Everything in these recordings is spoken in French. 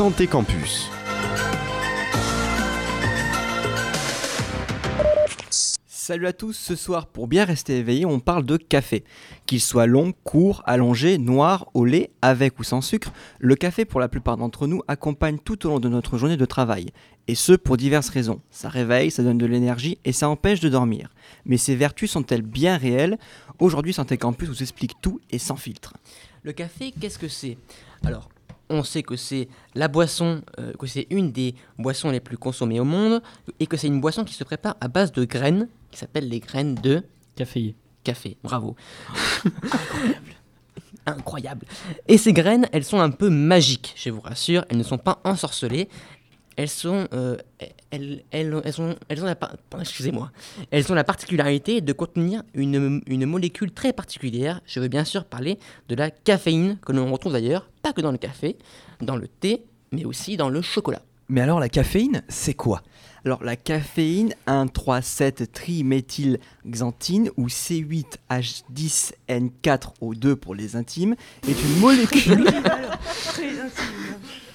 Santé Campus. Salut à tous, ce soir pour bien rester éveillé, on parle de café. Qu'il soit long, court, allongé, noir, au lait, avec ou sans sucre, le café pour la plupart d'entre nous accompagne tout au long de notre journée de travail. Et ce pour diverses raisons. Ça réveille, ça donne de l'énergie et ça empêche de dormir. Mais ces vertus sont-elles bien réelles? Aujourd'hui Santé Campus vous explique tout et sans filtre. Le café, qu'est-ce que c'est? Alors, on sait que c'est la boisson, euh, que c'est une des boissons les plus consommées au monde, et que c'est une boisson qui se prépare à base de graines, qui s'appellent les graines de Café. café. Bravo. Incroyable. Incroyable. Et ces graines, elles sont un peu magiques, je vous rassure. Elles ne sont pas ensorcelées. Elles sont, euh, elles, elles, elles ont, elles ont la, excusez-moi. Elles ont la particularité de contenir une, une molécule très particulière. Je veux bien sûr parler de la caféine que l'on retrouve d'ailleurs pas que dans le café, dans le thé, mais aussi dans le chocolat. Mais alors la caféine, c'est quoi? Alors la caféine 1,3,7-triméthylxanthine ou C8H10N4O2 pour les intimes est une molécule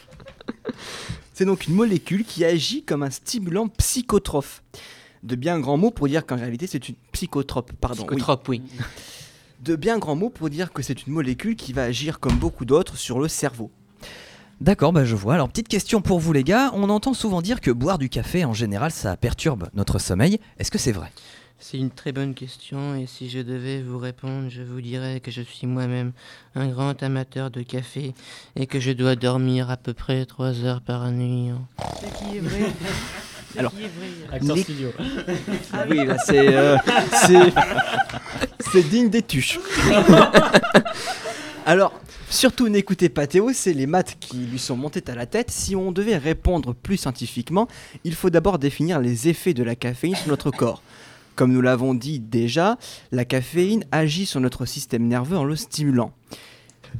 C'est donc une molécule qui agit comme un stimulant psychotrope. De bien grands mots pour dire qu'en réalité c'est une psychotrope. Pardon. oui. Psychotrope, oui. De bien grands mots pour dire que c'est une molécule qui va agir comme beaucoup d'autres sur le cerveau. D'accord, bah je vois. Alors petite question pour vous les gars, on entend souvent dire que boire du café en général ça perturbe notre sommeil. Est-ce que c'est vrai? C'est une très bonne question et si je devais vous répondre, je vous dirais que je suis moi-même un grand amateur de café et que je dois dormir à peu près 3 heures par nuit. Ce qui est vrai? Alors, qui est vrai. Acteur Les- studio. Oui, là, c'est euh, c'est- c'est digne des tuches. Alors, surtout n'écoutez pas Théo, c'est les maths qui lui sont montées à la tête. Si on devait répondre plus scientifiquement, il faut d'abord définir les effets de la caféine sur notre corps. Comme nous l'avons dit déjà, la caféine agit sur notre système nerveux en le stimulant.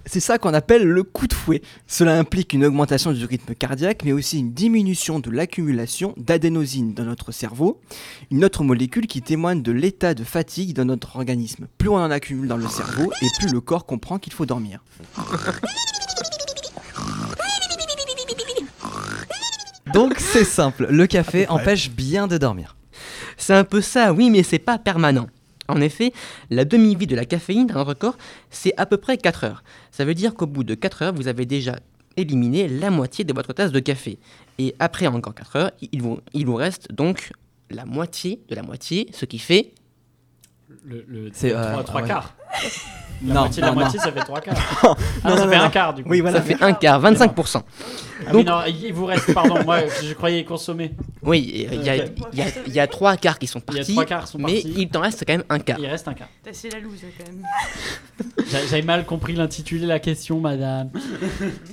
C'est ça qu'on appelle le coup de fouet. Cela implique une augmentation du rythme cardiaque, mais aussi une diminution de l'accumulation d'adénosine dans notre cerveau, une autre molécule qui témoigne de l'état de fatigue dans notre organisme. Plus on en accumule dans le cerveau, et plus le corps comprend qu'il faut dormir. Donc c'est simple, le café empêche bien de dormir. C'est un peu ça, oui, mais c'est pas permanent. En effet, la demi-vie de la caféine dans notre corps, c'est à peu près 4 heures. Ça veut dire qu'au bout de 4 heures, vous avez déjà éliminé la moitié de votre tasse de café. Et après encore 4 heures, il vous, il vous reste donc la moitié de la moitié, ce qui fait... Le, le, C'est, le euh, ouais. quarts. La Non, moitié, non, la non. moitié, ça fait trois quarts. Non, Ah, non, ça non, fait non. un quart du coup. Oui, voilà. Ça fait un quart, 25%. Ah oui, Donc- non, il vous reste, pardon, moi je croyais consommer. Oui, et il y, a- y y trois quarts qui sont Il y a partis, trois quarts sont mais partis. il t'en reste quand même un quart. Il reste un quart. T'as- C'est la loose quand même. J'a- J'avais mal compris l'intitulé de la question, madame.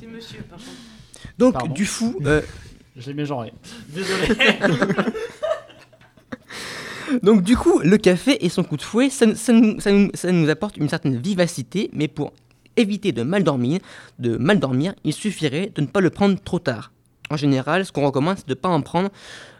C'est monsieur par contre. Donc, Pardon. du fou, euh, Je l'ai mégenré. Désolé. Donc du coup, le café et son coup de fouet, ça, nous, apporte une certaine vivacité, mais pour éviter de mal dormir, de mal dormir, il suffirait de ne pas le prendre trop tard. En général, ce qu'on recommande, c'est de ne pas en prendre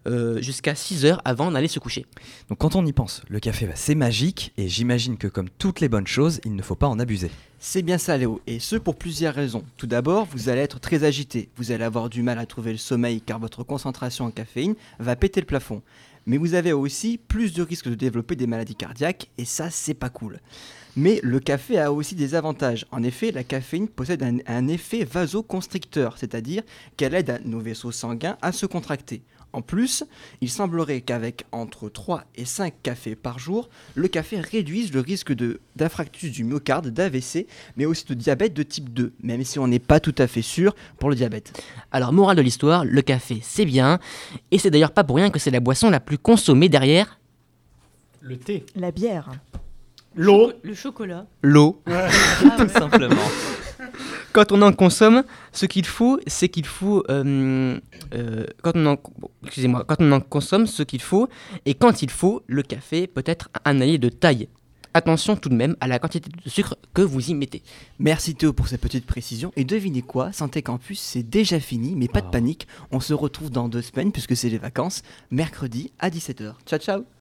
jusqu'à 6 heures avant d'aller se coucher. Donc quand on y pense, le café bah, c'est magique et j'imagine que comme toutes les bonnes choses, il ne faut pas en abuser. C'est bien ça Léo, et ce pour plusieurs raisons. Tout d'abord, vous allez être très agité, vous allez avoir du mal à trouver le sommeil car votre concentration en caféine va péter le plafond. Mais vous avez aussi plus de risques de développer des maladies cardiaques, et ça c'est pas cool. Mais le café a aussi des avantages. En effet, la caféine possède un, un effet vasoconstricteur, c'est-à-dire qu'elle aide à nos vaisseaux sanguins à se contracter. En plus, il semblerait qu'avec entre 3 et 5 cafés par jour, le café réduise le risque de- d'infarctus du myocarde, d'AVC, mais aussi de diabète de type 2, même si on n'est pas tout à fait sûr pour le diabète. Alors, morale de l'histoire, le café, c'est bien, et c'est d'ailleurs pas pour rien que c'est la boisson la plus consommée derrière Le thé. La bière. L'eau. Le chocolat. l'eau. Tout simplement. Quand on en consomme, ce qu'il faut, c'est qu'il faut. euh, euh, quand on en, bon, excusez-moi, quand on en consomme, ce qu'il faut, et quand il faut, le café peut être un allié de taille. Attention tout de même à la quantité de sucre que vous y mettez. Merci Théo pour cette petite précision. Et devinez quoi, Santé Campus, c'est déjà fini, mais pas de panique. On se retrouve dans deux semaines, puisque c'est les vacances, mercredi à 17h. Ciao ciao